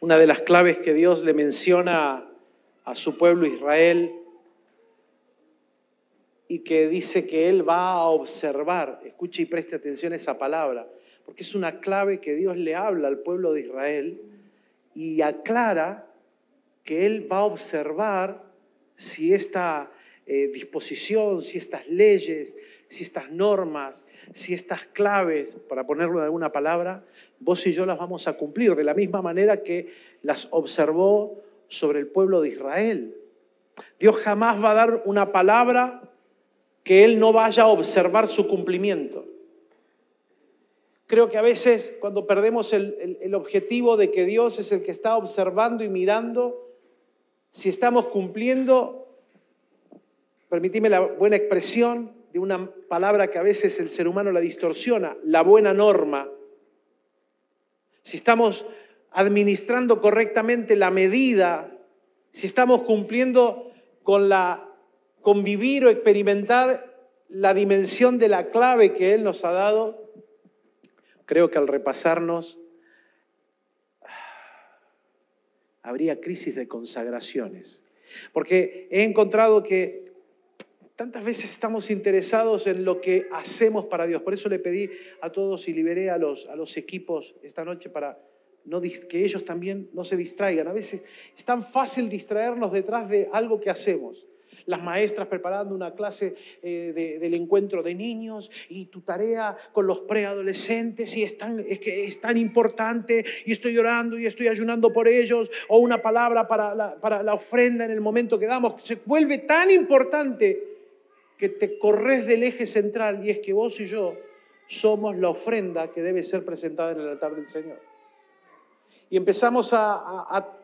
Una de las claves que Dios le menciona a su pueblo Israel y que dice que Él va a observar, escuche y preste atención a esa palabra, porque es una clave que Dios le habla al pueblo de Israel y aclara que Él va a observar si esta eh, disposición, si estas leyes, si estas normas, si estas claves, para ponerlo en alguna palabra, vos y yo las vamos a cumplir de la misma manera que las observó sobre el pueblo de Israel. Dios jamás va a dar una palabra que Él no vaya a observar su cumplimiento. Creo que a veces cuando perdemos el, el, objetivo de que Dios es el que está observando y mirando, si estamos cumpliendo, permitime la buena expresión de una palabra que a veces el ser humano la distorsiona, la buena norma, si estamos administrando correctamente la medida, si estamos cumpliendo con la convivir o experimentar la dimensión de la clave que Él nos ha dado, creo que al repasarnos habría crisis de consagraciones. Porque he encontrado que tantas veces estamos interesados en lo que hacemos para Dios. Por eso le pedí a todos y liberé a los, a los equipos esta noche para no, que ellos también no se distraigan. A veces es tan fácil distraernos detrás de algo que hacemos las maestras preparando una clase eh, del encuentro de niños y tu tarea con los preadolescentes y es tan, es que es tan importante y estoy llorando y estoy ayunando por ellos o una palabra para la, para la ofrenda en el momento que damos. Se vuelve tan importante que te corres del eje central y es que vos y yo somos la ofrenda que debe ser presentada en el altar del Señor. Y empezamos a,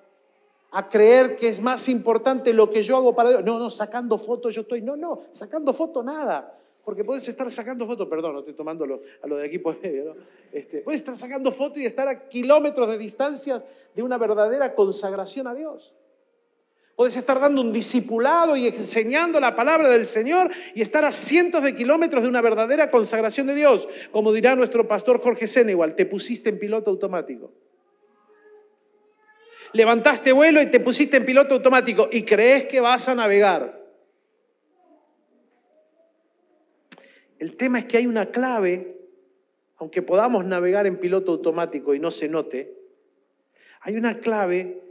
a creer que es más importante lo que yo hago para Dios. No, no, sacando fotos yo estoy. No, no, sacando fotos nada. Porque puedes estar sacando fotos, perdón, no estoy tomando a lo de aquí por medio, ¿no? Este, puedes estar sacando fotos y estar a kilómetros de distancia de una verdadera consagración a Dios. Puedes estar dando un discipulado y enseñando la palabra del Señor y estar a cientos de kilómetros de una verdadera consagración de Dios. Como dirá nuestro pastor Jorge igual te pusiste en piloto automático levantaste vuelo y te pusiste en piloto automático y crees que vas a navegar. El tema es que hay una clave, aunque podamos navegar en piloto automático y no se note, hay una clave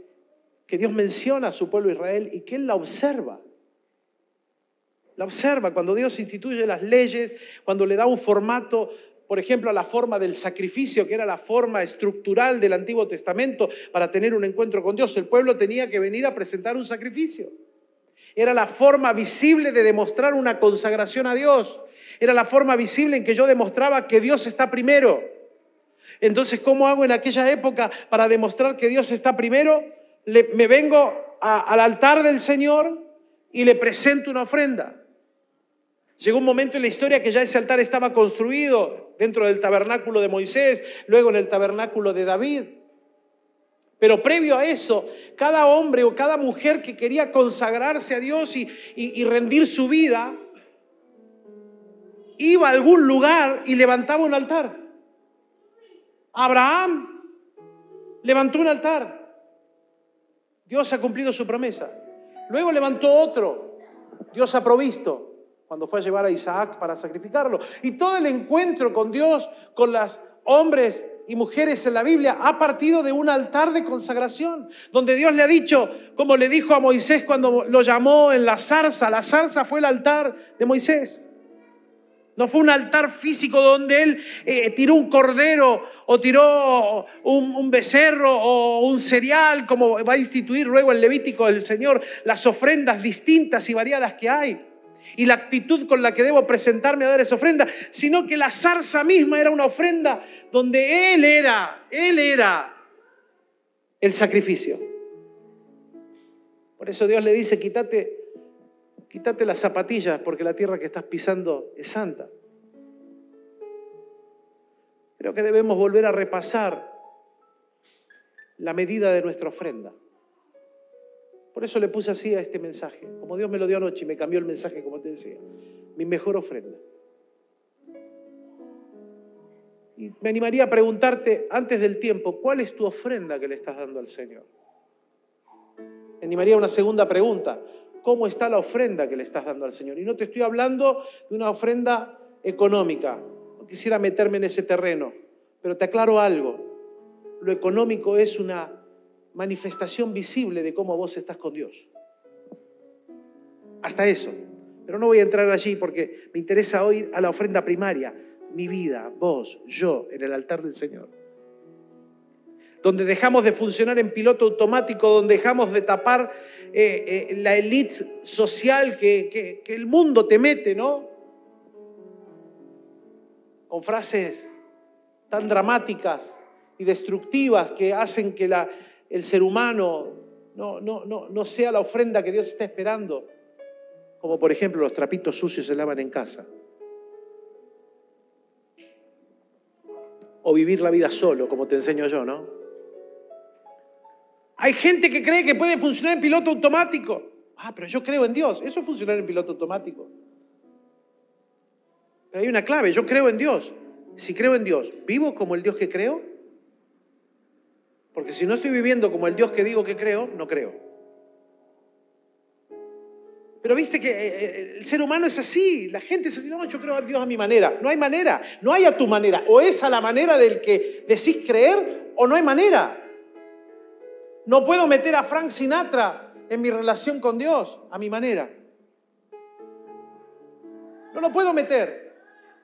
que Dios menciona a su pueblo Israel y que Él la observa. La observa cuando Dios instituye las leyes, cuando le da un formato por ejemplo, a la forma del sacrificio, que era la forma estructural del Antiguo Testamento para tener un encuentro con Dios. El pueblo tenía que venir a presentar un sacrificio. Era la forma visible de demostrar una consagración a Dios. Era la forma visible en que yo demostraba que Dios está primero. Entonces, ¿cómo hago en aquella época para demostrar que Dios está primero? Me vengo al altar del Señor y le presento una ofrenda. Llegó un momento en la historia que ya ese altar estaba construido dentro del tabernáculo de Moisés, luego en el tabernáculo de David. Pero previo a eso, cada hombre o cada mujer que quería consagrarse a Dios y, rendir su vida, iba a algún lugar y levantaba un altar. Abraham levantó un altar. Dios ha cumplido su promesa. Luego levantó otro. Dios ha provisto cuando fue a llevar a Isaac para sacrificarlo. Y todo el encuentro con Dios, con las hombres y mujeres en la Biblia, ha partido de un altar de consagración, donde Dios le ha dicho, como le dijo a Moisés cuando lo llamó en la zarza, la zarza fue el altar de Moisés. No fue un altar físico donde él eh, tiró un cordero o tiró un, becerro o un cereal, como va a instituir luego el Levítico del Señor, las ofrendas distintas y variadas que hay y la actitud con la que debo presentarme a dar esa ofrenda, sino que la zarza misma era una ofrenda donde Él era, Él era el sacrificio. Por eso Dios le dice, quítate, quítate las zapatillas porque la tierra que estás pisando es santa. Creo que debemos volver a repasar la medida de nuestra ofrenda. Por eso le puse así a este mensaje, como Dios me lo dio anoche y me cambió el mensaje, como te decía. Mi mejor ofrenda. Y me animaría a preguntarte antes del tiempo, ¿cuál es tu ofrenda que le estás dando al Señor? Me animaría a una segunda pregunta, ¿cómo está la ofrenda que le estás dando al Señor? Y no te estoy hablando de una ofrenda económica, quisiera meterme en ese terreno, pero te aclaro algo, lo económico es una manifestación visible de cómo vos estás con Dios. Hasta eso. Pero no voy a entrar allí porque me interesa hoy a la ofrenda primaria, mi vida, vos, yo, en el altar del Señor. Donde dejamos de funcionar en piloto automático, donde dejamos de tapar eh, eh, la élite social que, que el mundo te mete, ¿no? Con frases tan dramáticas y destructivas que hacen que el ser humano no, no, no, no sea la ofrenda que Dios está esperando. Como por ejemplo los trapitos sucios se lavan en casa. O vivir la vida solo, como te enseño yo, ¿no? Hay gente que cree que puede funcionar en piloto automático. Ah, pero yo creo en Dios. Eso es funcionar en piloto automático. Hay una clave, yo creo en Dios. Si creo en Dios, ¿vivo como el Dios que creo? Porque si no estoy viviendo como el Dios que digo que creo, no creo. Pero viste que eh, eh, el ser humano es así, la gente es así, no, yo creo a Dios a mi manera. No hay manera, no hay a tu manera. O es a la manera del que decís creer o no hay manera. No puedo meter a Frank Sinatra en mi relación con Dios a mi manera. No lo puedo meter.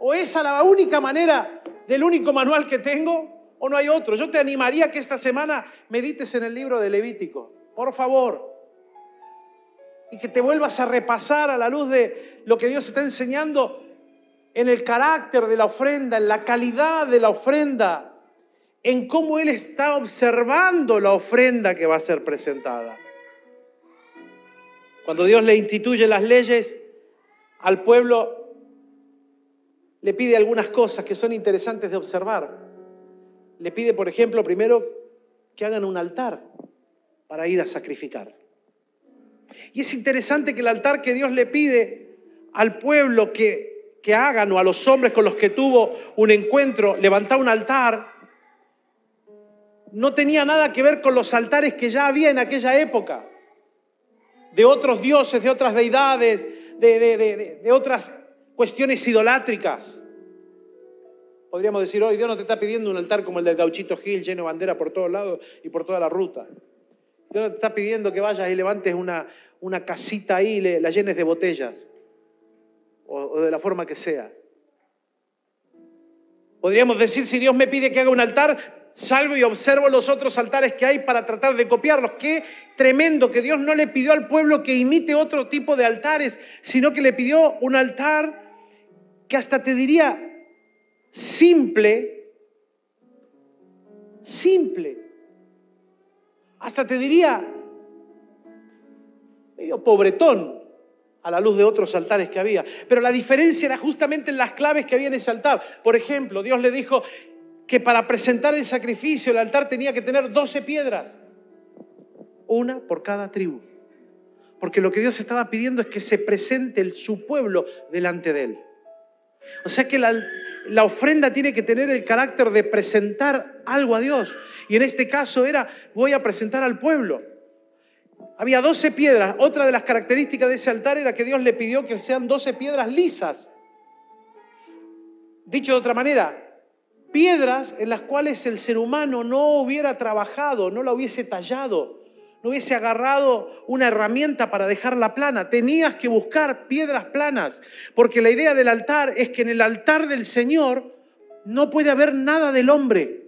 O es a la única manera del único manual que tengo o no hay otro. Yo te animaría que esta semana medites en el libro de Levítico, por favor. Y que te vuelvas a repasar a la luz de lo que Dios está enseñando en el carácter de la ofrenda, en la calidad de la ofrenda, en cómo Él está observando la ofrenda que va a ser presentada. Cuando Dios le instituye las leyes al pueblo, le pide algunas cosas que son interesantes de observar le pide, por ejemplo, primero que hagan un altar para ir a sacrificar. Y es interesante que el altar que Dios le pide al pueblo que, que hagan o a los hombres con los que tuvo un encuentro, levantar un altar, no tenía nada que ver con los altares que ya había en aquella época, de otros dioses, de otras deidades, de, de, de otras cuestiones idolátricas. Podríamos decir hoy, Dios no te está pidiendo un altar como el del gauchito Gil, lleno de bandera por todos lados y por toda la ruta. Dios no te está pidiendo que vayas y levantes una, una casita ahí y la llenes de botellas, o, o de la forma que sea. Podríamos decir, si Dios me pide que haga un altar, salgo y observo los otros altares que hay para tratar de copiarlos. Qué tremendo que Dios no le pidió al pueblo que imite otro tipo de altares, sino que le pidió un altar que hasta te diría simple, simple. Hasta te diría medio pobretón a la luz de otros altares que había. Pero la diferencia era justamente en las claves que había en ese altar. Por ejemplo, Dios le dijo que para presentar el sacrificio el altar tenía que tener 12 piedras, una por cada tribu. Porque lo que Dios estaba pidiendo es que se presente su pueblo delante de él. O sea que la, la ofrenda tiene que tener el carácter de presentar algo a Dios. Y en este caso era, voy a presentar al pueblo. Había 12 piedras. Otra de las características de ese altar era que Dios le pidió que sean 12 piedras lisas. Dicho de otra manera, piedras en las cuales el ser humano no hubiera trabajado, no la hubiese tallado, no hubiese agarrado una herramienta para dejarla plana. Tenías que buscar piedras planas, porque la idea del altar es que en el altar del Señor no puede haber nada del hombre.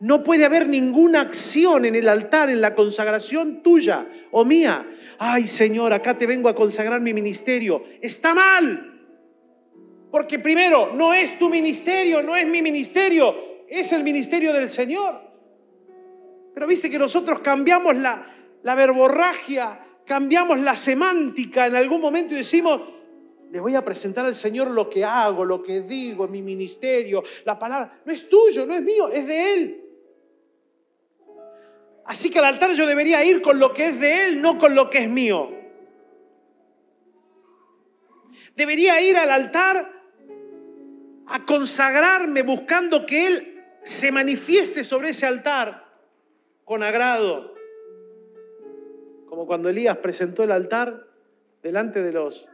No puede haber ninguna acción en el altar, en la consagración tuya o mía. Ay Señor, acá te vengo a consagrar mi ministerio. Está mal. Porque primero, no es tu ministerio, no es mi ministerio, es el ministerio del Señor. Pero viste que nosotros cambiamos la, la verborragia, cambiamos la semántica en algún momento y decimos, le voy a presentar al Señor lo que hago, lo que digo mi ministerio, la palabra. No es tuyo, no es mío, es de Él. Así que al altar yo debería ir con lo que es de Él, no con lo que es mío. Debería ir al altar a consagrarme buscando que Él se manifieste sobre ese altar con agrado. Como cuando Elías presentó el altar delante de los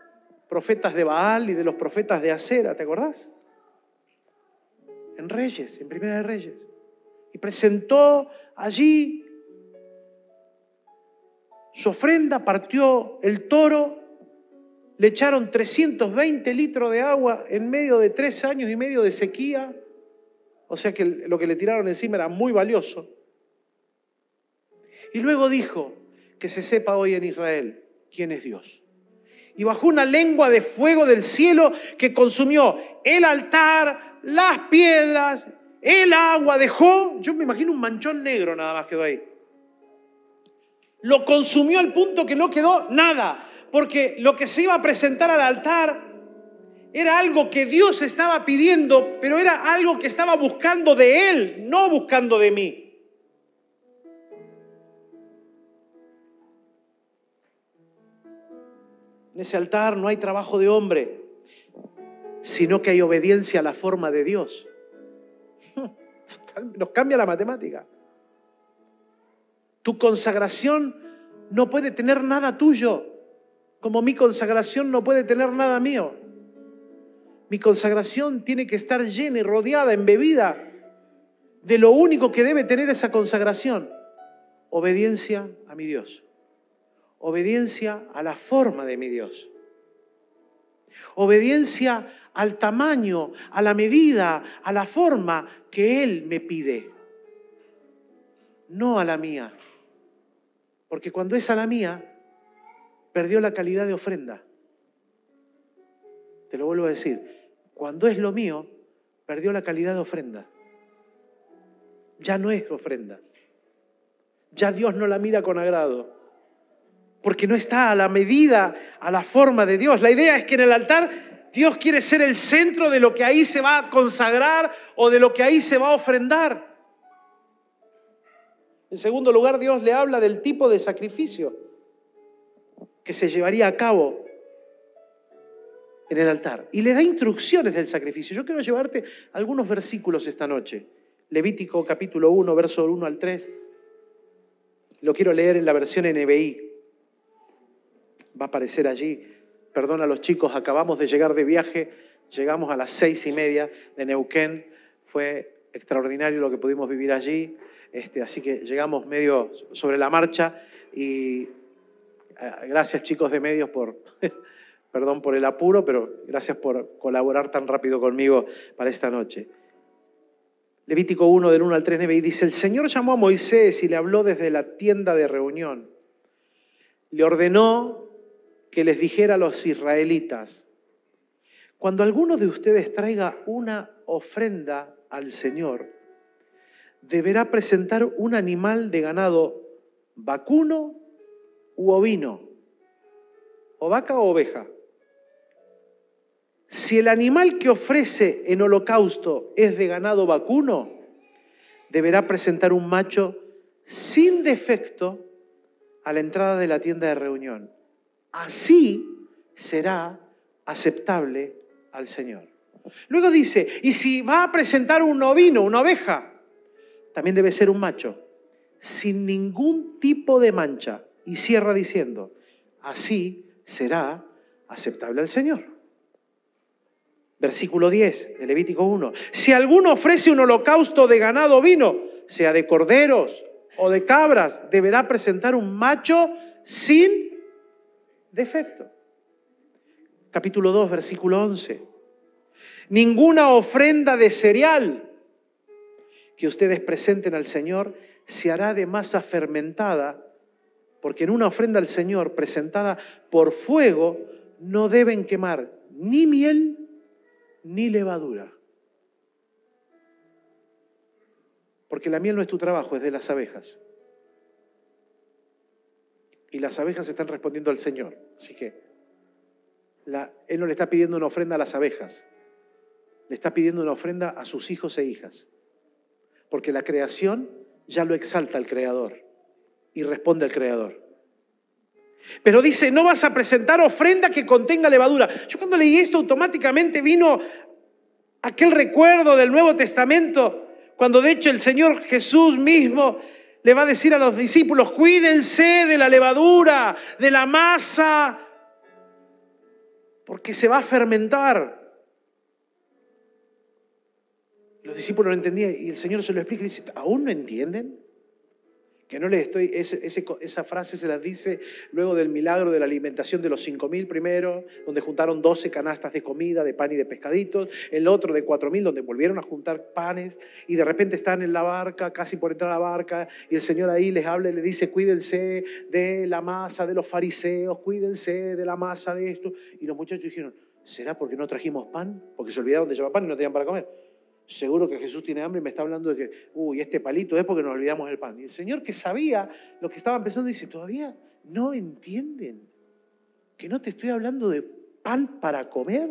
profetas de Baal y de los profetas de Acera, ¿te acordás? En Reyes, en Primera de Reyes. Y presentó allí su ofrenda, partió el toro, le echaron 320 litros de agua en medio de tres años y medio de sequía, o sea que lo que le tiraron encima era muy valioso. Y luego dijo, que se sepa hoy en Israel quién es Dios. Y bajó una lengua de fuego del cielo que consumió el altar, las piedras, el agua, dejó, yo me imagino un manchón negro nada más quedó ahí. Lo consumió al punto que no quedó nada, porque lo que se iba a presentar al altar era algo que Dios estaba pidiendo, pero era algo que estaba buscando de Él, no buscando de mí. En ese altar no hay trabajo de hombre, sino que hay obediencia a la forma de Dios. Nos cambia la matemática. Tu consagración no puede tener nada tuyo, como mi consagración no puede tener nada mío. Mi consagración tiene que estar llena y rodeada, embebida de lo único que debe tener esa consagración, obediencia a mi Dios obediencia a la forma de mi Dios. Obediencia al tamaño, a la medida, a la forma que Él me pide. No a la mía. Porque cuando es a la mía, perdió la calidad de ofrenda. Te lo vuelvo a decir. Cuando es lo mío, perdió la calidad de ofrenda. Ya no es ofrenda. Ya Dios no la mira con agrado porque no está a la medida, a la forma de Dios. La idea es que en el altar Dios quiere ser el centro de lo que ahí se va a consagrar o de lo que ahí se va a ofrendar. En segundo lugar, Dios le habla del tipo de sacrificio que se llevaría a cabo en el altar y le da instrucciones del sacrificio. Yo quiero llevarte algunos versículos esta noche. Levítico capítulo 1, verso 1 al 3. Lo quiero leer en la versión NBI va a aparecer allí. Perdón a los chicos, acabamos de llegar de viaje, llegamos a las seis y media de Neuquén, fue extraordinario lo que pudimos vivir allí, este, así que llegamos medio sobre la marcha y gracias chicos de medios por, perdón por el apuro, pero gracias por colaborar tan rápido conmigo para esta noche. Levítico 1 del 1 al 3 y dice, el Señor llamó a Moisés y le habló desde la tienda de reunión. Le ordenó que les dijera a los israelitas, cuando alguno de ustedes traiga una ofrenda al Señor, deberá presentar un animal de ganado vacuno u ovino, o vaca o oveja. Si el animal que ofrece en holocausto es de ganado vacuno, deberá presentar un macho sin defecto a la entrada de la tienda de reunión así será aceptable al Señor. Luego dice, y si va a presentar un ovino, una oveja, también debe ser un macho, sin ningún tipo de mancha. Y cierra diciendo, así será aceptable al Señor. Versículo 10 de Levítico 1. Si alguno ofrece un holocausto de ganado ovino, sea de corderos o de cabras, deberá presentar un macho sin defecto. Capítulo 2, versículo 11. Ninguna ofrenda de cereal que ustedes presenten al Señor se hará de masa fermentada, porque en una ofrenda al Señor presentada por fuego no deben quemar ni miel ni levadura. Porque la miel no es tu trabajo, es de las abejas y las abejas están respondiendo al Señor. Así que Él no le está pidiendo una ofrenda a las abejas, le está pidiendo una ofrenda a sus hijos e hijas. Porque la creación ya lo exalta al Creador y responde al Creador. Pero dice, no vas a presentar ofrenda que contenga levadura. Yo cuando leí esto automáticamente vino aquel recuerdo del Nuevo Testamento, cuando de hecho el Señor Jesús mismo le va a decir a los discípulos, cuídense de la levadura, de la masa, porque se va a fermentar. Los discípulos no entendían y el Señor se lo explica y dice, ¿aún no entienden? Que no les estoy, esa frase se las dice luego del milagro de la alimentación de los cinco mil primero, donde juntaron 12 canastas de comida, de pan y de pescaditos, el otro de cuatro mil, donde volvieron a juntar panes, y de repente están en la barca, casi por entrar a la barca, y el Señor ahí les habla y les dice, cuídense de la masa de los fariseos, cuídense de la masa de esto. Y los muchachos dijeron, ¿será porque no trajimos pan? Porque se olvidaron de llevar pan y no tenían para comer seguro que Jesús tiene hambre y me está hablando de que, uy, este palito es porque nos olvidamos del pan. Y el Señor que sabía lo que estaban pensando dice, todavía no entienden que no te estoy hablando de pan para comer.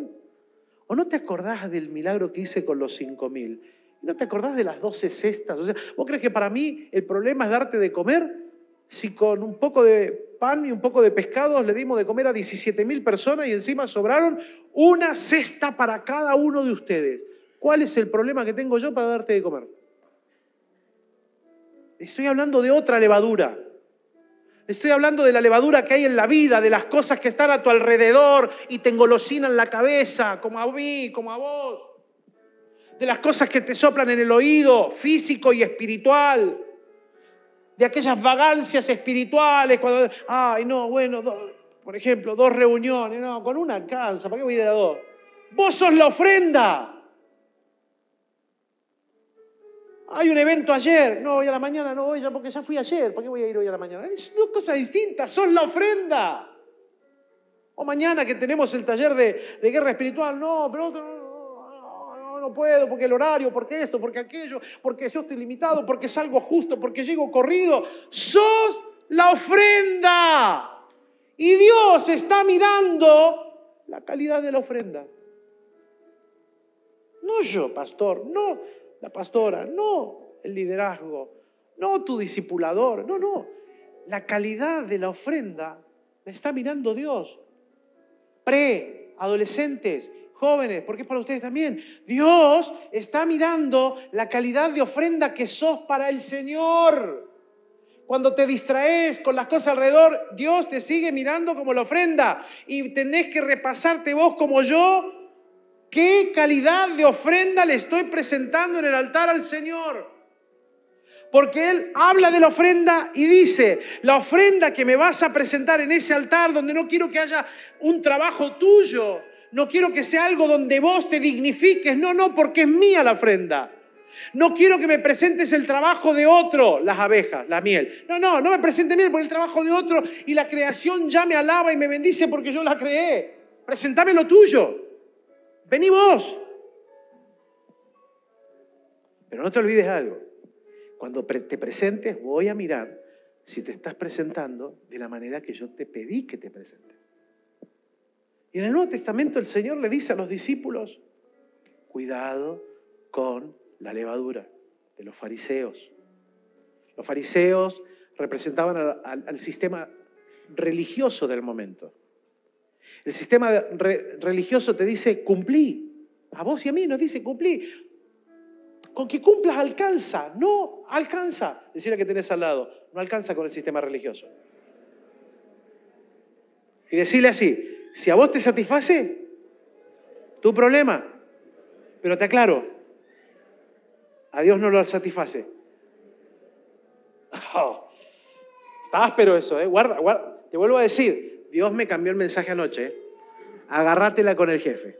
¿O no te acordás del milagro que hice con los cinco mil? ¿No te acordás de las doce cestas? O sea, ¿vos crees que para mí el problema es darte de comer? Si con un poco de pan y un poco de pescado le dimos de comer a 17 mil personas y encima sobraron una cesta para cada uno de ustedes. ¿Cuál es el problema que tengo yo para darte de comer? Estoy hablando de otra levadura. Estoy hablando de la levadura que hay en la vida, de las cosas que están a tu alrededor y te engolosinan la cabeza, como a mí, como a vos. De las cosas que te soplan en el oído, físico y espiritual. De aquellas vagancias espirituales. Cuando, ay, no, bueno, por ejemplo, dos reuniones. No, con una cansa. ¿Para qué voy a ir a dos? Vos sos la ofrenda. Hay un evento ayer, no voy a la mañana, no voy porque ya fui ayer, ¿por qué voy a ir hoy a la mañana? Es dos cosas distintas, son la ofrenda. O mañana que tenemos el taller de, guerra espiritual, no, pero no, no, no, puedo, porque el horario, porque esto, porque aquello, porque yo estoy limitado, porque es algo justo, porque llego corrido. Sos la ofrenda. Y Dios está mirando la calidad de la ofrenda. No yo, pastor, no la pastora, no el liderazgo, no tu discipulador, no, no. La calidad de la ofrenda la está mirando Dios. Pre, adolescentes, jóvenes, porque es para ustedes también. Dios está mirando la calidad de ofrenda que sos para el Señor. Cuando te distraes con las cosas alrededor, Dios te sigue mirando como la ofrenda y tenés que repasarte vos como yo ¿Qué calidad de ofrenda le estoy presentando en el altar al Señor? Porque Él habla de la ofrenda y dice, la ofrenda que me vas a presentar en ese altar donde no quiero que haya un trabajo tuyo, no quiero que sea algo donde vos te dignifiques, no, no, porque es mía la ofrenda. No quiero que me presentes el trabajo de otro, las abejas, la miel. No, no, no me presente miel por el trabajo de otro y la creación ya me alaba y me bendice porque yo la creé. Presentame lo tuyo. Vení vos. Pero no te olvides algo. Cuando te presentes, voy a mirar si te estás presentando de la manera que yo te pedí que te presentes. Y en el Nuevo Testamento el Señor le dice a los discípulos, cuidado con la levadura de los fariseos. Los fariseos representaban al, sistema religioso del momento. El sistema religioso te dice cumplí. A vos y a mí nos dice cumplí. Con que cumplas alcanza. No alcanza. Decirle que tenés al lado. No alcanza con el sistema religioso. Y decirle así, si a vos te satisface, tu problema. Pero te aclaro, a Dios no lo satisface. Oh, está áspero eso, ¿eh? Guarda, guarda. Te vuelvo a decir, Dios me cambió el mensaje anoche. Agárratela con el jefe.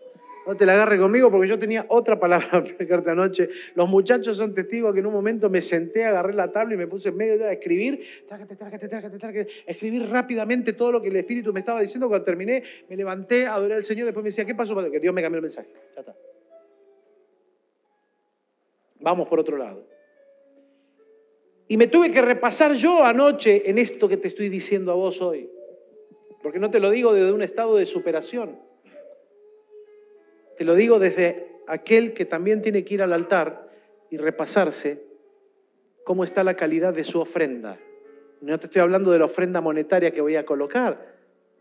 No te la agarre conmigo porque yo tenía otra palabra para explicarte anoche. Los muchachos son testigos que en un momento me senté, agarré la tabla y me puse en medio de escribir, trácate, trácate, trácate, trácate, escribir rápidamente todo lo que el Espíritu me estaba diciendo. Cuando terminé, me levanté, adoré al Señor, después me decía, ¿qué pasó? Que Dios me cambió el mensaje. Ya está. Vamos por otro lado. Y me tuve que repasar yo anoche en esto que te estoy diciendo a vos hoy porque no te lo digo desde un estado de superación, te lo digo desde aquel que también tiene que ir al altar y repasarse cómo está la calidad de su ofrenda. No te estoy hablando de la ofrenda monetaria que voy a colocar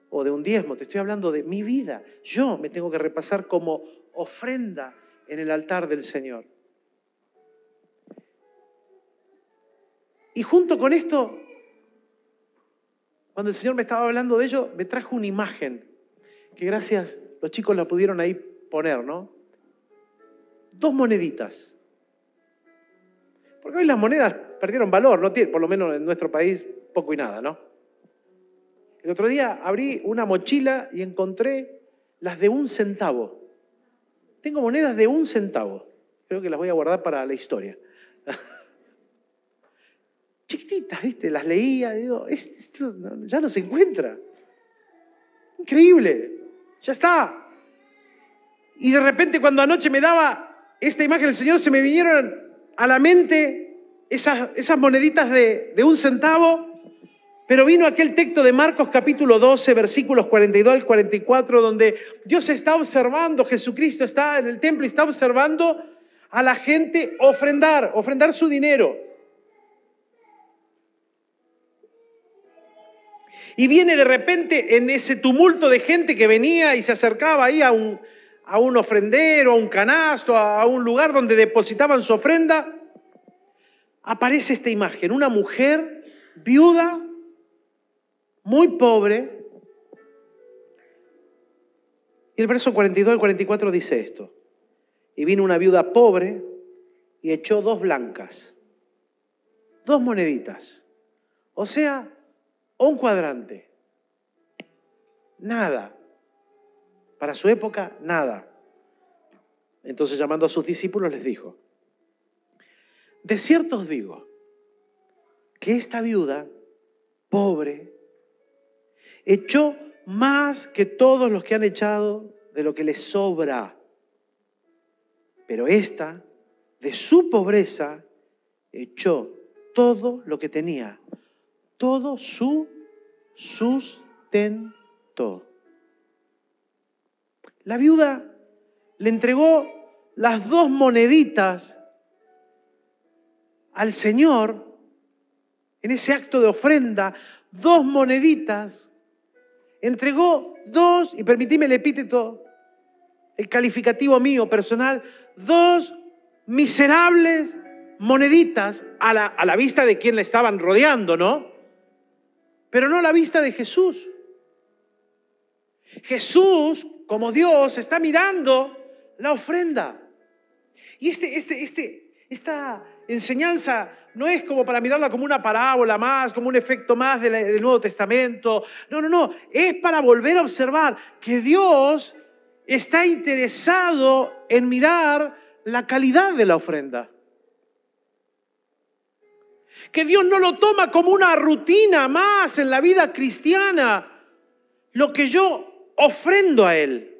o de un diezmo, te estoy hablando de mi vida. Yo me tengo que repasar como ofrenda en el altar del Señor. Y junto con esto, cuando el Señor me estaba hablando de ello, me trajo una imagen que gracias los chicos la pudieron ahí poner, ¿no? Dos moneditas. Porque hoy las monedas perdieron valor, ¿no? Por lo menos en nuestro país, poco y nada, ¿no? El otro día abrí una mochila y encontré las de un centavo. Tengo monedas de un centavo. Creo que las voy a guardar para la historia. Chiquititas, ¿viste? Las leía, digo, esto ya no se encuentra. Increíble, ya está. Y de repente cuando anoche me daba esta imagen del Señor, se me vinieron a la mente esas, moneditas de, de un centavo pero vino aquel texto de Marcos capítulo 12, versículos 42 al 44, donde Dios está observando, Jesucristo está en el templo y está observando a la gente ofrendar, ofrendar su dinero. Y viene de repente en ese tumulto de gente que venía y se acercaba ahí a un, a un ofrendero, a un canasto, a un lugar donde depositaban su ofrenda, aparece esta imagen, una mujer viuda muy pobre. Y el verso 42 al 44 dice esto. Y vino una viuda pobre y echó dos blancas, dos moneditas, o sea, un cuadrante. Nada. Para su época, nada. Entonces llamando a sus discípulos les dijo, de cierto os digo que esta viuda, pobre, echó más que todos los que han echado de lo que les sobra. Pero esta, de su pobreza, echó todo lo que tenía, todo su sustento. La viuda le entregó las dos moneditas al Señor en ese acto de ofrenda, dos moneditas entregó dos, y permitime el epíteto, el calificativo mío personal, dos miserables moneditas a la, a la vista de quien le estaban rodeando, ¿no? Pero no la vista de Jesús. Jesús, como Dios, está mirando la ofrenda. Y este, este, este, esta enseñanza no es como para mirarla como una parábola más, como un efecto más del, Nuevo Testamento. No, no, no. Es para volver a observar que Dios está interesado en mirar la calidad de la ofrenda. Que Dios no lo toma como una rutina más en la vida cristiana, lo que yo ofrendo a Él.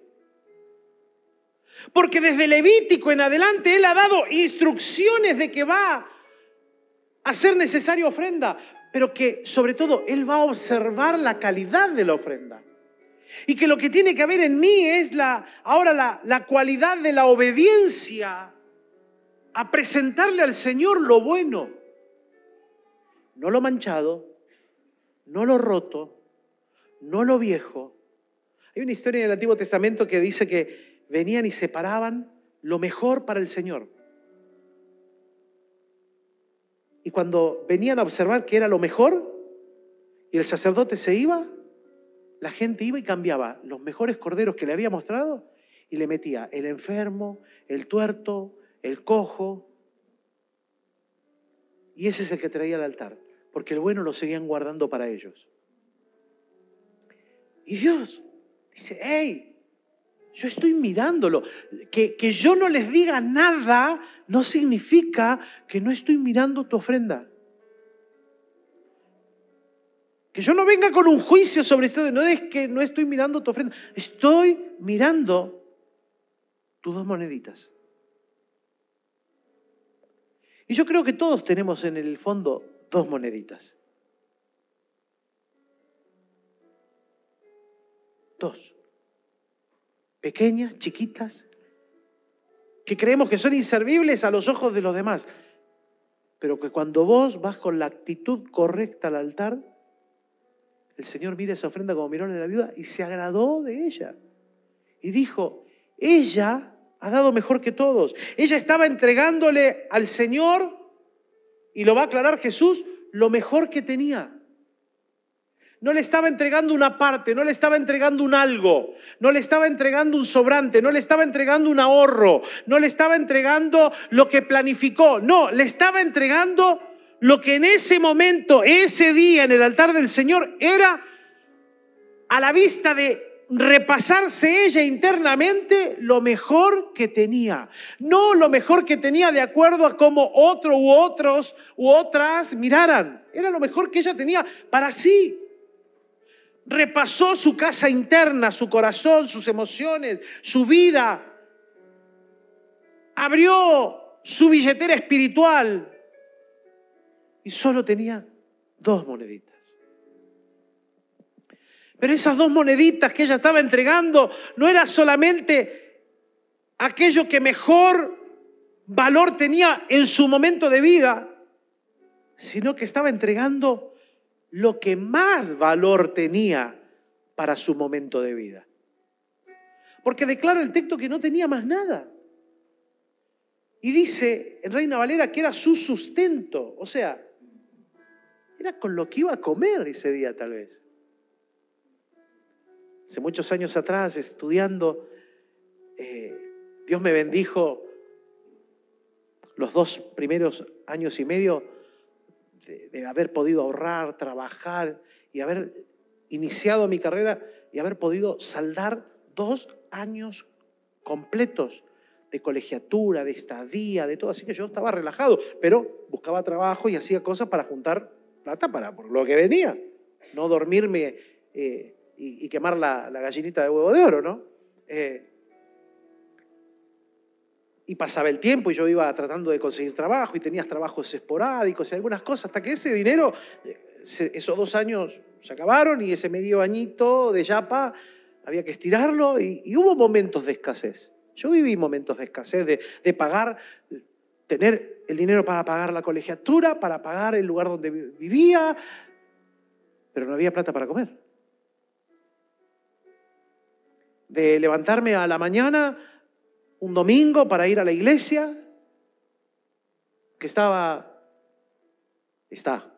Porque desde Levítico en adelante Él ha dado instrucciones de que va hacer necesaria ofrenda, pero que sobre todo Él va a observar la calidad de la ofrenda. Y que lo que tiene que haber en mí es la, ahora la, la cualidad de la obediencia a presentarle al Señor lo bueno, no lo manchado, no lo roto, no lo viejo. Hay una historia en el Antiguo Testamento que dice que venían y separaban lo mejor para el Señor. Y cuando venían a observar que era lo mejor y el sacerdote se iba, la gente iba y cambiaba los mejores corderos que le había mostrado y le metía el enfermo, el tuerto, el cojo. Y ese es el que traía al altar, porque el bueno lo seguían guardando para ellos. Y Dios dice, hey, yo estoy mirándolo. Que, que, yo no les diga nada no significa que no estoy mirando tu ofrenda. Que yo no venga con un juicio sobre esto, no es que no estoy mirando tu ofrenda, estoy mirando tus dos moneditas. Y yo creo que todos tenemos en el fondo dos moneditas. Dos pequeñas, chiquitas, que creemos que son inservibles a los ojos de los demás, pero que cuando vos vas con la actitud correcta al altar, el Señor mira esa ofrenda como miró de la viuda y se agradó de ella. Y dijo, ella ha dado mejor que todos. Ella estaba entregándole al Señor, y lo va a aclarar Jesús, lo mejor que tenía. No le estaba entregando una parte, no le estaba entregando un algo, no le estaba entregando un sobrante, no le estaba entregando un ahorro, no le estaba entregando lo que planificó, no, le estaba entregando lo que en ese momento, ese día en el altar del Señor era a la vista de repasarse ella internamente lo mejor que tenía. No lo mejor que tenía de acuerdo a cómo otro u otros u otras miraran. Era lo mejor que ella tenía para sí. Repasó su casa interna, su corazón, sus emociones, su vida. Abrió su billetera espiritual y solo tenía dos moneditas. Pero esas dos moneditas que ella estaba entregando no era solamente aquello que mejor valor tenía en su momento de vida, sino que estaba entregando lo que más valor tenía para su momento de vida. Porque declara el texto que no tenía más nada. Y dice en Reina Valera que era su sustento, o sea, era con lo que iba a comer ese día tal vez hace muchos años atrás, estudiando, eh, Dios me bendijo los dos primeros años y medio de, haber podido ahorrar, trabajar y haber iniciado mi carrera y haber podido saldar dos años completos de colegiatura, de estadía, de todo. Así que yo estaba relajado, pero buscaba trabajo y hacía cosas para juntar plata para lo que venía. No dormirme eh, y, quemar la, gallinita de huevo de oro, ¿no? Eh, y pasaba el tiempo y yo iba tratando de conseguir trabajo y tenías trabajos esporádicos y algunas cosas, hasta que ese dinero, eh, esos dos años se acabaron y ese medio añito de yapa había que estirarlo y, hubo momentos de escasez. Yo viví momentos de escasez, de, de, pagar, tener el dinero para pagar la colegiatura, para pagar el lugar donde vivía, pero no había plata para comer de levantarme a la mañana un domingo para ir a la iglesia, que estaba, está,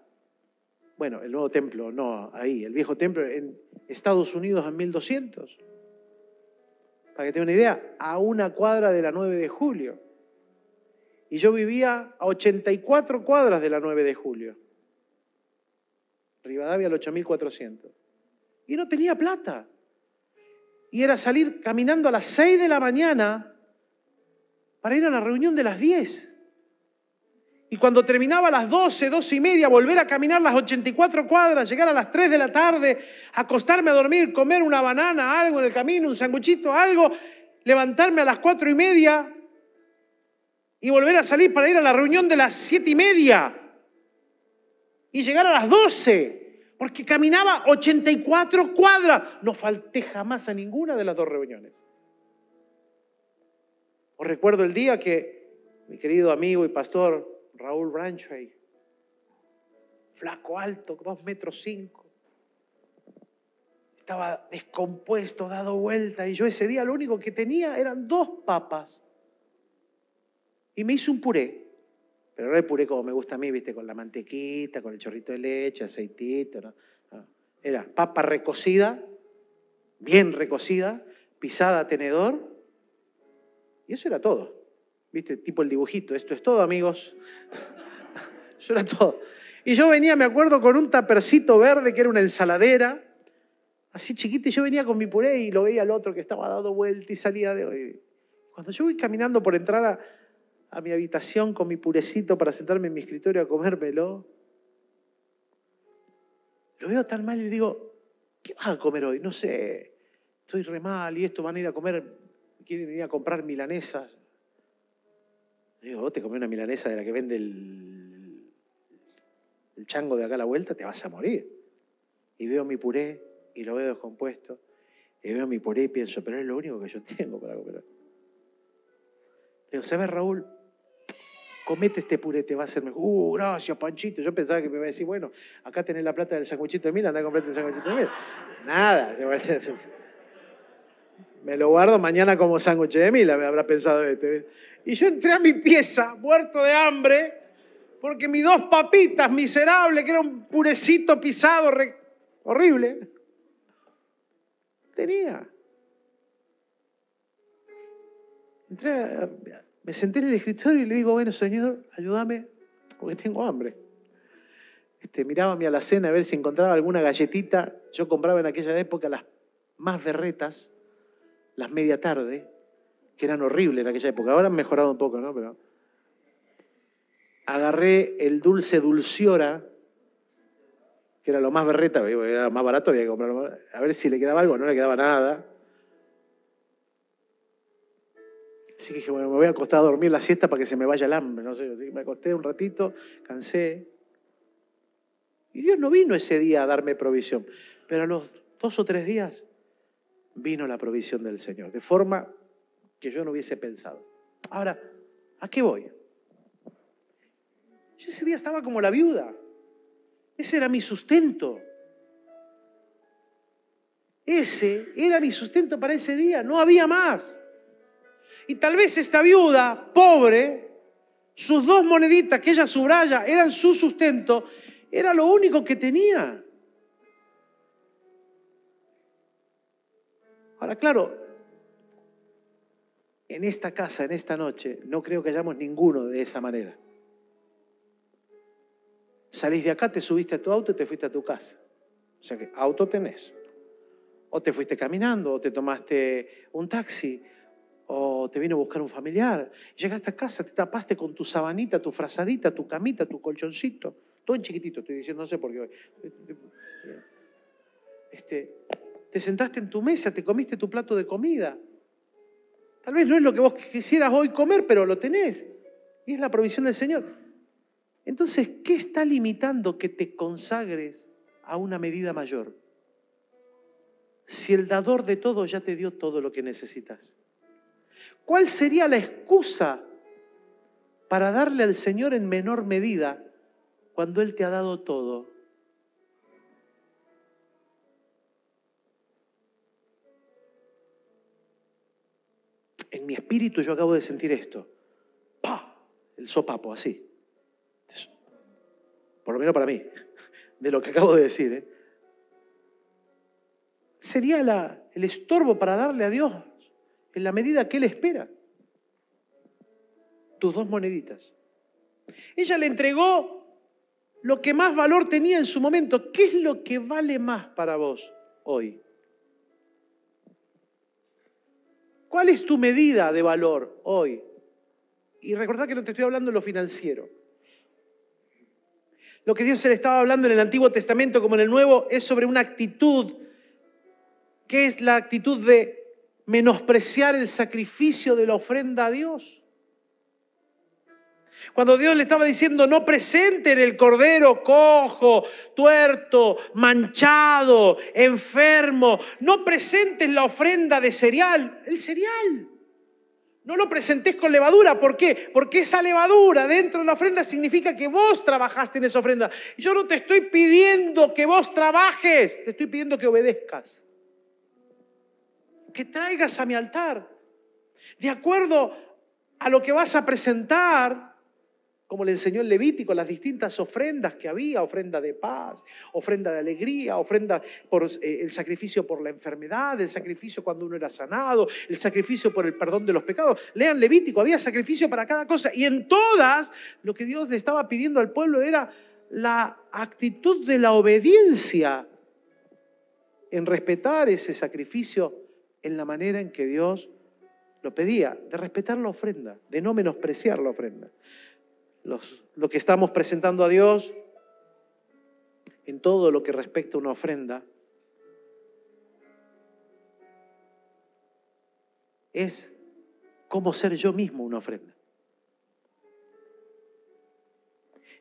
bueno, el nuevo templo, no ahí, el viejo templo en Estados Unidos en 1200. Para que tenga una idea, a una cuadra de la 9 de julio. Y yo vivía a 84 cuadras de la 9 de julio. Rivadavia al 8400. Y no tenía plata y era salir caminando a las 6 de la mañana para ir a la reunión de las 10. Y cuando terminaba a las 12, 12 y media, volver a caminar las 84 cuadras, llegar a las 3 de la tarde, acostarme a dormir, comer una banana, algo en el camino, un sanguchito, algo, levantarme a las 4 y media y volver a salir para ir a la reunión de las 7 y media y llegar a las 12 porque caminaba 84 cuadras. No falté jamás a ninguna de las dos reuniones. Os recuerdo el día que mi querido amigo y pastor Raúl Branchway, flaco alto, dos metros cinco, estaba descompuesto, dado vuelta, y yo ese día lo único que tenía eran dos papas. Y me hice un puré. Pero no el puré como me gusta a mí, viste, con la mantequita, con el chorrito de leche, aceitito. ¿no? Era papa recocida, bien recocida, pisada a tenedor, y eso era todo. ¿Viste? Tipo el dibujito, esto es todo, amigos. Eso era todo. Y yo venía, me acuerdo, con un tapercito verde que era una ensaladera, así chiquita, y yo venía con mi puré y lo veía al otro que estaba dando vuelta y salía de hoy. Cuando yo voy caminando por entrar a, a mi habitación con mi purecito para sentarme en mi escritorio a comérmelo. Lo veo tan mal y digo, ¿qué vas a comer hoy? No sé, estoy re mal y esto van a ir a comer, quieren ir a comprar milanesas. digo, vos te comés una milanesa de la que vende el, el chango de acá a la vuelta, te vas a morir. Y veo mi puré y lo veo descompuesto. Y veo mi puré y pienso, pero es lo único que yo tengo para comer. Le digo, ¿sabes, Raúl? Comete este puré, te va a hacer mejor. Uh, gracias, Panchito. Yo pensaba que me iba a decir, bueno, acá tenés la plata del sanguchito de mil, andá a comprarte el sanguchito de mil. Nada. Me lo guardo mañana como sándwich de mila, me habrá pensado este. Y yo entré a mi pieza, muerto de hambre, porque mis dos papitas miserables, que era un purecito pisado, horrible, tenía. Entré, me senté en el escritorio y le digo, bueno, Señor, ayúdame, porque tengo hambre. Este, miraba mi alacena a ver si encontraba alguna galletita. Yo compraba en aquella época las más berretas, las media tarde, que eran horribles en aquella época. Ahora han mejorado un poco, ¿no? Pero agarré el dulce dulciora, que era lo más berreta, era más barato, había que comprarlo. A ver si le quedaba algo, no le quedaba nada. Así que dije, bueno, me voy a acostar a dormir la siesta para que se me vaya el hambre, no sé. Así que me acosté un ratito, cansé. Y Dios no vino ese día a darme provisión, pero a los dos o tres días vino la provisión del Señor, de forma que yo no hubiese pensado. Ahora, ¿a qué voy? Yo ese día estaba como la viuda. Ese era mi sustento. Ese era mi sustento para ese día. No había más. Y tal vez esta viuda, pobre, sus dos moneditas que ella subraya eran su sustento, era lo único que tenía. Ahora, claro, en esta casa, en esta noche, no creo que hayamos ninguno de esa manera. Salís de acá, te subiste a tu auto y te fuiste a tu casa. O sea que auto tenés. O te fuiste caminando, o te tomaste un taxi, o te vino a buscar un familiar. Llegaste a casa, te tapaste con tu sabanita, tu frazadita, tu camita, tu colchoncito. Todo en chiquitito, estoy diciendo, no sé por qué. Este, te sentaste en tu mesa, te comiste tu plato de comida. Tal vez no es lo que vos quisieras hoy comer, pero lo tenés. Y es la provisión del Señor. Entonces, ¿qué está limitando que te consagres a una medida mayor? Si el dador de todo ya te dio todo lo que necesitas. ¿Cuál sería la excusa para darle al Señor en menor medida cuando Él te ha dado todo? En mi espíritu yo acabo de sentir esto. ¡Pah! El sopapo, así por lo menos para mí, de lo que acabo de decir, ¿eh? sería el estorbo para darle a Dios en la medida que Él espera. Tus dos moneditas. Ella le entregó lo que más valor tenía en su momento. ¿Qué es lo que vale más para vos hoy? ¿Cuál es tu medida de valor hoy? Y recordad que no te estoy hablando de lo financiero. Lo que Dios se le estaba hablando en el Antiguo Testamento como en el Nuevo es sobre una actitud, que es la actitud de menospreciar el sacrificio de la ofrenda a Dios. Cuando Dios le estaba diciendo, no presenten el cordero cojo, tuerto, manchado, enfermo, no presentes la ofrenda de cereal, el cereal. No lo presentés con levadura. ¿Por qué? Porque esa levadura dentro de la ofrenda significa que vos trabajaste en esa ofrenda. Yo no te estoy pidiendo que vos trabajes, te estoy pidiendo que obedezcas. Que traigas a mi altar. De acuerdo a lo que vas a presentar, como le enseñó el Levítico, las distintas ofrendas que había, ofrenda de paz, ofrenda de alegría, ofrenda por eh, el sacrificio por la enfermedad, el sacrificio cuando uno era sanado, el sacrificio por el perdón de los pecados. Lean Levítico, había sacrificio para cada cosa. Y en todas lo que Dios le estaba pidiendo al pueblo era la actitud de la obediencia en respetar ese sacrificio en la manera en que Dios lo pedía, de respetar la ofrenda, de no menospreciar la ofrenda lo que estamos presentando a Dios en todo lo que respecta a una ofrenda es cómo ser yo mismo una ofrenda.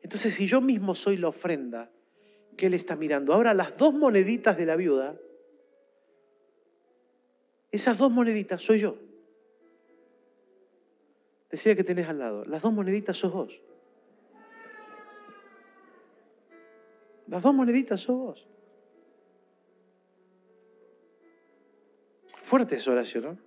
Entonces, si yo mismo soy la ofrenda que Él está mirando, ahora las dos moneditas de la viuda, esas dos moneditas soy yo. Decía que tenés al lado, las dos moneditas sos vos. Las dos moneditas sos vos. Fuerte esa oración, ¿no?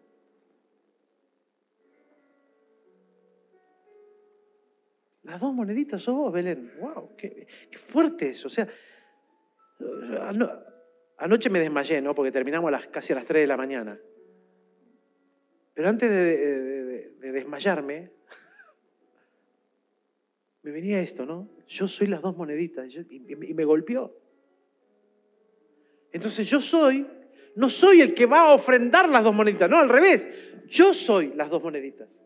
Las dos moneditas sos vos, Belén. ¡Wow! Qué, fuerte eso. O sea, anoche me desmayé, ¿no? Porque terminamos casi a las 3 de la mañana. Pero antes de, desmayarme, me venía esto, ¿no? Yo soy las dos moneditas y, me golpeó. Entonces yo soy, no soy el que va a ofrendar las dos moneditas, no, al revés. Yo soy las dos moneditas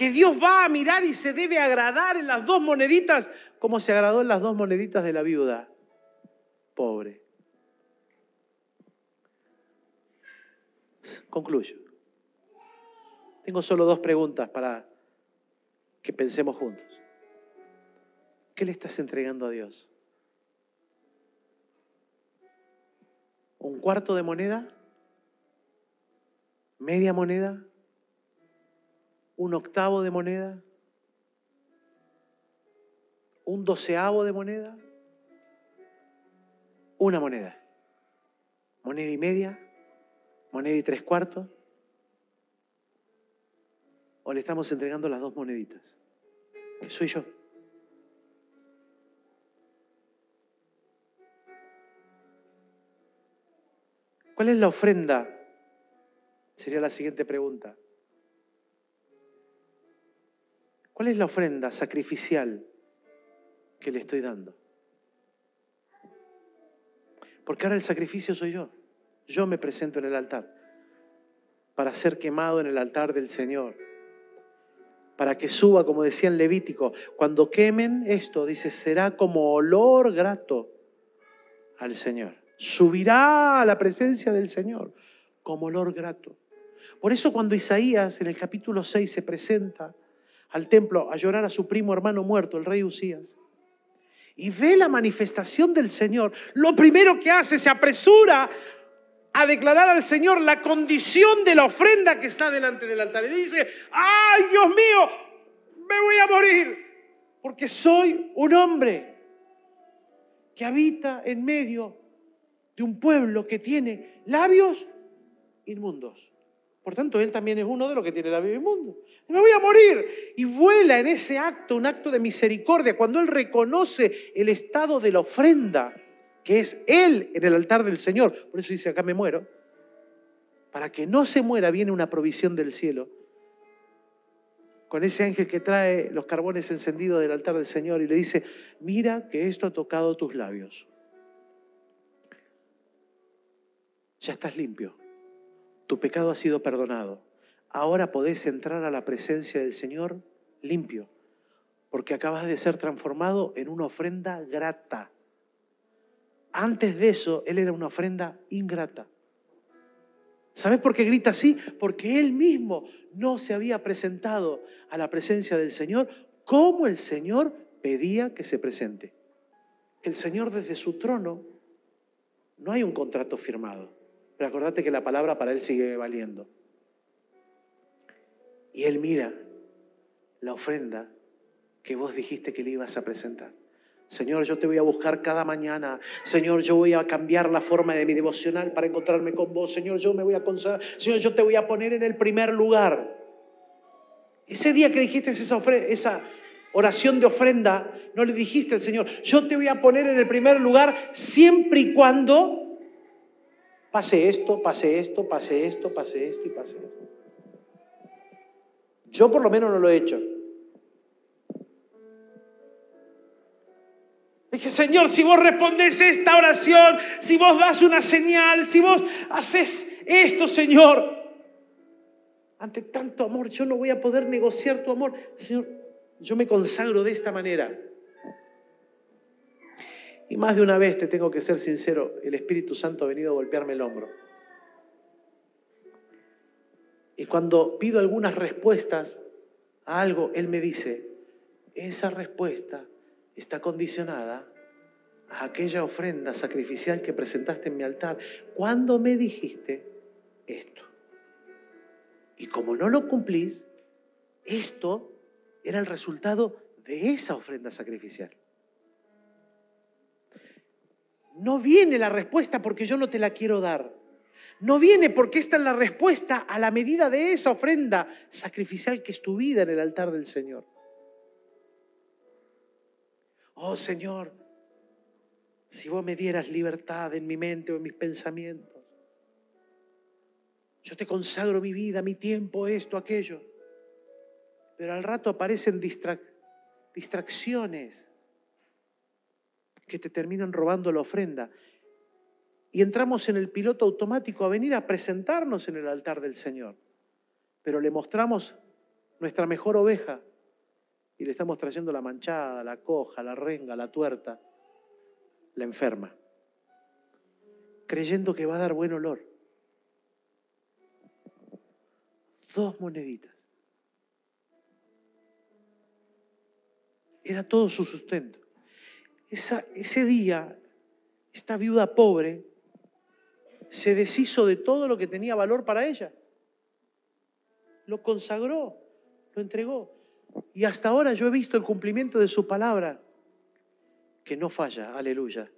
que Dios va a mirar y se debe agradar en las dos moneditas como se agradó en las dos moneditas de la viuda pobre. Concluyo. Tengo solo dos preguntas para que pensemos juntos. ¿Qué le estás entregando a Dios? ¿Un cuarto de moneda? ¿Media moneda? un octavo de moneda, un doceavo de moneda, una moneda, moneda y media, moneda y tres cuartos, o le estamos entregando las dos moneditas, que soy yo. ¿Cuál es la ofrenda? Sería la siguiente pregunta. ¿Cuál es la ofrenda sacrificial que le estoy dando? Porque ahora el sacrificio soy yo. Yo me presento en el altar para ser quemado en el altar del Señor. Para que suba, como decía en Levítico, cuando quemen esto, dice, será como olor grato al Señor. Subirá a la presencia del Señor como olor grato. Por eso cuando Isaías en el capítulo 6 se presenta, al templo a llorar a su primo hermano muerto, el rey Usías. Y ve la manifestación del Señor. Lo primero que hace, se apresura a declarar al Señor la condición de la ofrenda que está delante del altar. Y dice, ay Dios mío, me voy a morir, porque soy un hombre que habita en medio de un pueblo que tiene labios inmundos. Por tanto, él también es uno de los que tiene labios inmundos me voy a morir. Y vuela en ese acto, un acto de misericordia, cuando Él reconoce el estado de la ofrenda, que es Él en el altar del Señor. Por eso dice, acá me muero. Para que no se muera viene una provisión del cielo. Con ese ángel que trae los carbones encendidos del altar del Señor y le dice, mira que esto ha tocado tus labios. Ya estás limpio. Tu pecado ha sido perdonado ahora podés entrar a la presencia del Señor limpio, porque acabas de ser transformado en una ofrenda grata. Antes de eso, Él era una ofrenda ingrata. ¿Sabes por qué grita así? Porque Él mismo no se había presentado a la presencia del Señor como el Señor pedía que se presente. El Señor desde su trono no hay un contrato firmado. Pero acordate que la palabra para Él sigue valiendo. Y Él mira la ofrenda que vos dijiste que le ibas a presentar. Señor, yo te voy a buscar cada mañana. Señor, yo voy a cambiar la forma de mi devocional para encontrarme con vos. Señor, yo me voy a consagrar. Señor, yo te voy a poner en el primer lugar. Ese día que dijiste esa, esa oración de ofrenda, no le dijiste al Señor, yo te voy a poner en el primer lugar siempre y cuando pase esto, pase esto, pase esto, pase esto y pase esto. Yo por lo menos no lo he hecho. Dije, Señor, si vos respondes esta oración, si vos das una señal, si vos haces esto, Señor, ante tanto amor, yo no voy a poder negociar tu amor. Señor, yo me consagro de esta manera. Y más de una vez, te tengo que ser sincero, el Espíritu Santo ha venido a golpearme el hombro. Y cuando pido algunas respuestas a algo, Él me dice, esa respuesta está condicionada a aquella ofrenda sacrificial que presentaste en mi altar. Cuando me dijiste esto. Y como no lo cumplís, esto era el resultado de esa ofrenda sacrificial. No viene la respuesta porque yo no te la quiero dar no viene porque esta es la respuesta a la medida de esa ofrenda sacrificial que es tu vida en el altar del Señor. Oh Señor, si vos me dieras libertad en mi mente o en mis pensamientos, yo te consagro mi vida, mi tiempo, esto, aquello. Pero al rato aparecen distracciones que te terminan robando la ofrenda. Y entramos en el piloto automático a venir a presentarnos en el altar del Señor. Pero le mostramos nuestra mejor oveja y le estamos trayendo la manchada, la coja, la renga, la tuerta, la enferma, creyendo que va a dar buen olor. Dos moneditas. Era todo su sustento. ese día, esta viuda pobre se deshizo de todo lo que tenía valor para ella. Lo consagró, lo entregó. Y hasta ahora yo he visto el cumplimiento de su palabra, que no falla, aleluya.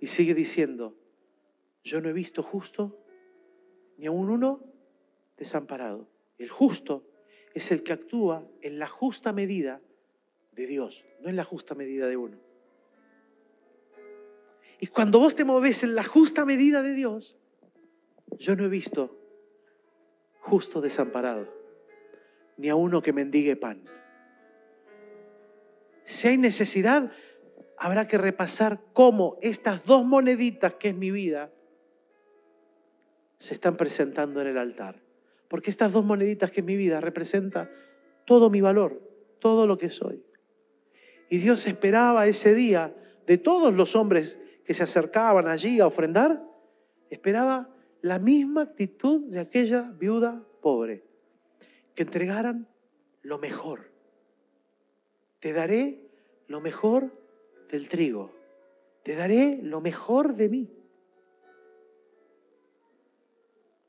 Y sigue diciendo, yo no he visto justo ni aún uno desamparado. El justo es el que actúa en la justa medida de Dios, no en la justa medida de uno. Y cuando vos te moves en la justa medida de Dios, yo no he visto justo desamparado ni a uno que mendigue pan. Si hay necesidad, habrá que repasar cómo estas dos moneditas que es mi vida se están presentando en el altar. Porque estas dos moneditas que es mi vida representan todo mi valor, todo lo que soy. Y Dios esperaba ese día de todos los hombres que se acercaban allí a ofrendar, esperaba la misma actitud de aquella viuda pobre que entregaran lo mejor. Te daré lo mejor del trigo. Te daré lo mejor de mí.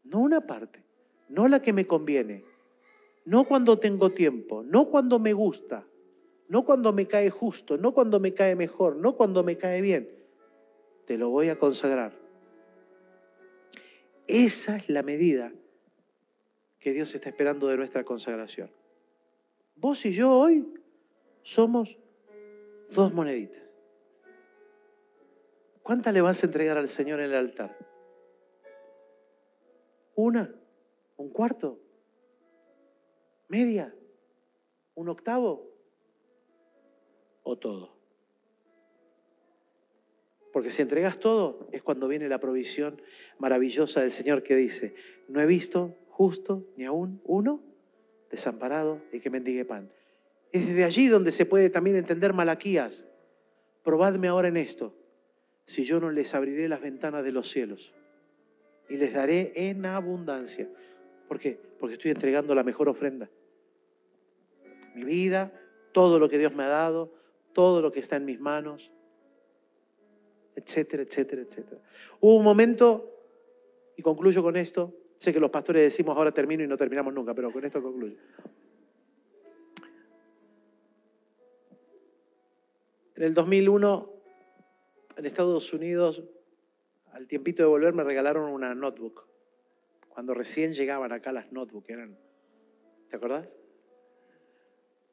No una parte, no la que me conviene, no cuando tengo tiempo, no cuando me gusta, no cuando me cae justo, no cuando me cae mejor, no cuando me cae bien. Te lo voy a consagrar. Esa es la medida que Dios está esperando de nuestra consagración. Vos y yo hoy somos dos moneditas. ¿Cuántas le vas a entregar al Señor en el altar? ¿Una? ¿Un cuarto? ¿Media? ¿Un octavo? ¿O todo? Porque si entregas todo es cuando viene la provisión maravillosa del Señor que dice, no he visto ni aún uno desamparado y que mendigue pan. Es desde allí donde se puede también entender Malaquías. Probadme ahora en esto, si yo no les abriré las ventanas de los cielos y les daré en abundancia. ¿Por qué? Porque estoy entregando la mejor ofrenda. Mi vida, todo lo que Dios me ha dado, todo lo que está en mis manos, etcétera, etcétera, etcétera. Hubo un momento, y concluyo con esto, Sé que los pastores decimos ahora termino y no terminamos nunca, pero con esto concluyo. En el 2001, en Estados Unidos, al tiempito de volver me regalaron una notebook. Cuando recién llegaban acá las notebooks, eran, ¿te acordás?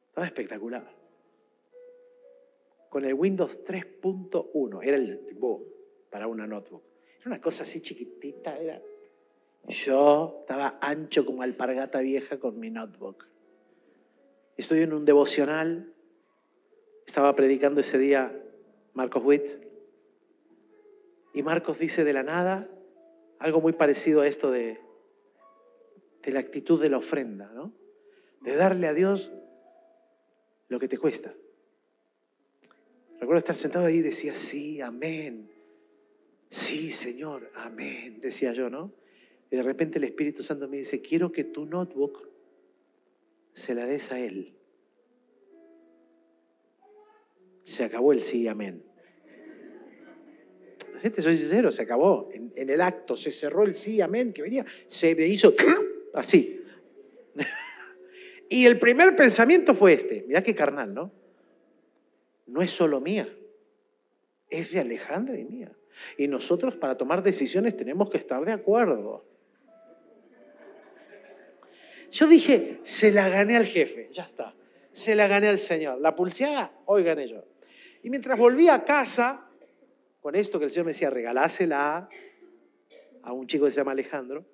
Estaba espectacular. Con el Windows 3.1, era el boom para una notebook. Era una cosa así chiquitita, era yo estaba ancho como alpargata vieja con mi notebook. Estoy en un devocional. Estaba predicando ese día Marcos Witt. Y Marcos dice de la nada algo muy parecido a esto de, de la actitud de la ofrenda, ¿no? De darle a Dios lo que te cuesta. Recuerdo estar sentado ahí y decía, sí, amén. Sí, Señor, amén, decía yo, ¿no? Y de repente el Espíritu Santo me dice, quiero que tu notebook se la des a Él. Se acabó el sí, amén. Gente, soy sincero, se acabó. En, el acto se cerró el sí, amén, que venía, se me hizo así. y el primer pensamiento fue este, mirá qué carnal, ¿no? No es solo mía, es de Alejandra y mía. Y nosotros para tomar decisiones tenemos que estar de acuerdo. Yo dije, se la gané al jefe, ya está. Se la gané al Señor. La pulseada, hoy gané yo. Y mientras volví a casa, con esto que el Señor me decía, regalásela a un chico que se llama Alejandro,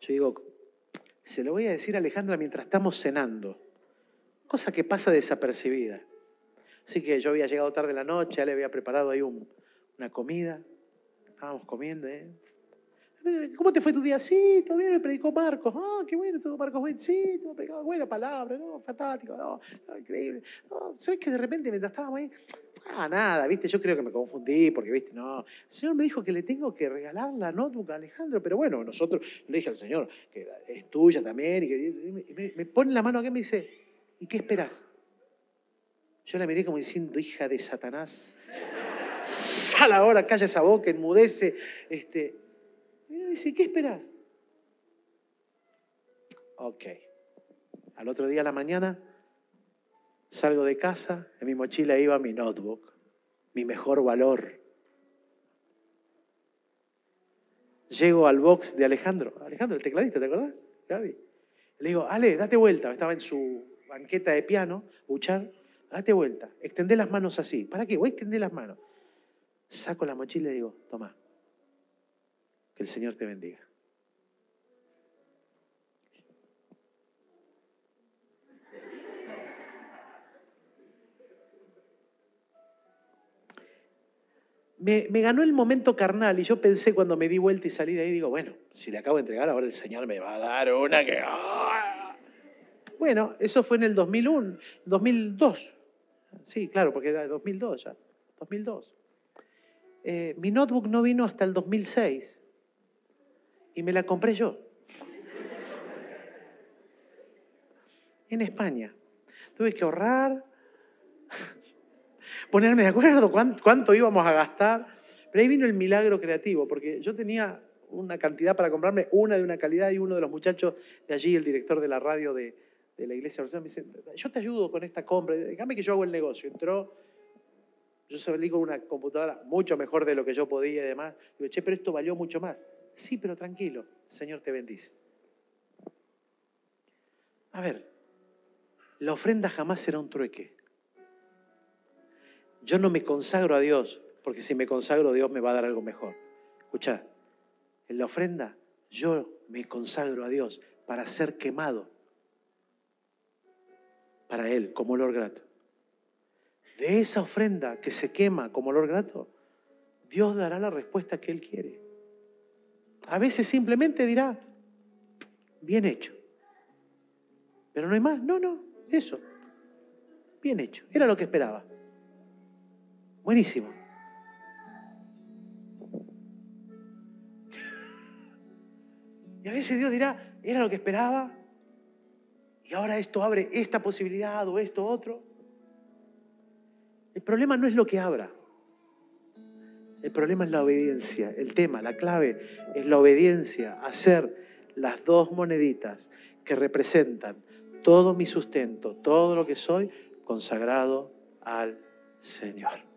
yo digo, se lo voy a decir a Alejandra mientras estamos cenando, cosa que pasa desapercibida. Así que yo había llegado tarde la noche, ya le había preparado ahí una comida, estábamos comiendo, ¿eh? ¿Cómo te fue tu día? Sí, todavía me predicó Marcos. Ah, qué bueno, todo Marcos bueno. Sí, te predicado buena palabra, ¿no? Fantástico, no, increíble. ¿Sabes que de repente mientras estábamos ahí, ah, nada, viste, yo creo que me confundí porque, viste, no. El Señor me dijo que le tengo que regalar la notebook a Alejandro, pero bueno, nosotros, le dije al Señor que es tuya también, y que me, pone la mano acá y me dice, ¿y qué esperas? Yo la miré como diciendo, hija de Satanás, sal ahora, calla esa boca, enmudece, este, dice, ¿qué esperas? Ok. Al otro día a la mañana salgo de casa, en mi mochila iba mi notebook, mi mejor valor. Llego al box de Alejandro. Alejandro, el tecladista, ¿te acordás? Gaby. Le digo, Ale, date vuelta. Estaba en su banqueta de piano, buchar. Date vuelta. Extendé las manos así. ¿Para qué? Voy a extender las manos. Saco la mochila y digo, toma, que el Señor te bendiga. Me, ganó el momento carnal y yo pensé cuando me di vuelta y salí de ahí, digo, bueno, si le acabo de entregar, ahora el Señor me va a dar una que... Bueno, eso fue en el 2001, 2002. Sí, claro, porque era 2002 ya, 2002. Eh, mi notebook no vino hasta el 2006 y me la compré yo. En España. Tuve que ahorrar, ponerme de acuerdo cuánto, íbamos a gastar. Pero ahí vino el milagro creativo, porque yo tenía una cantidad para comprarme, una de una calidad, y uno de los muchachos de allí, el director de la radio de, la iglesia me dice, yo te ayudo con esta compra, déjame que yo hago el negocio. Entró, yo salí con una computadora mucho mejor de lo que yo podía y demás. Digo, che, pero esto valió mucho más. Sí, pero tranquilo, el Señor te bendice. A ver, la ofrenda jamás será un trueque. Yo no me consagro a Dios, porque si me consagro Dios me va a dar algo mejor. Escucha, en la ofrenda yo me consagro a Dios para ser quemado para Él como olor grato. De esa ofrenda que se quema como olor grato, Dios dará la respuesta que Él quiere. A veces simplemente dirá, bien hecho. Pero no hay más. No, no, eso. Bien hecho. Era lo que esperaba. Buenísimo. Y a veces Dios dirá, era lo que esperaba. Y ahora esto abre esta posibilidad o esto otro. El problema no es lo que abra. El problema es la obediencia. El tema, la clave es la obediencia, hacer las dos moneditas que representan todo mi sustento, todo lo que soy, consagrado al Señor.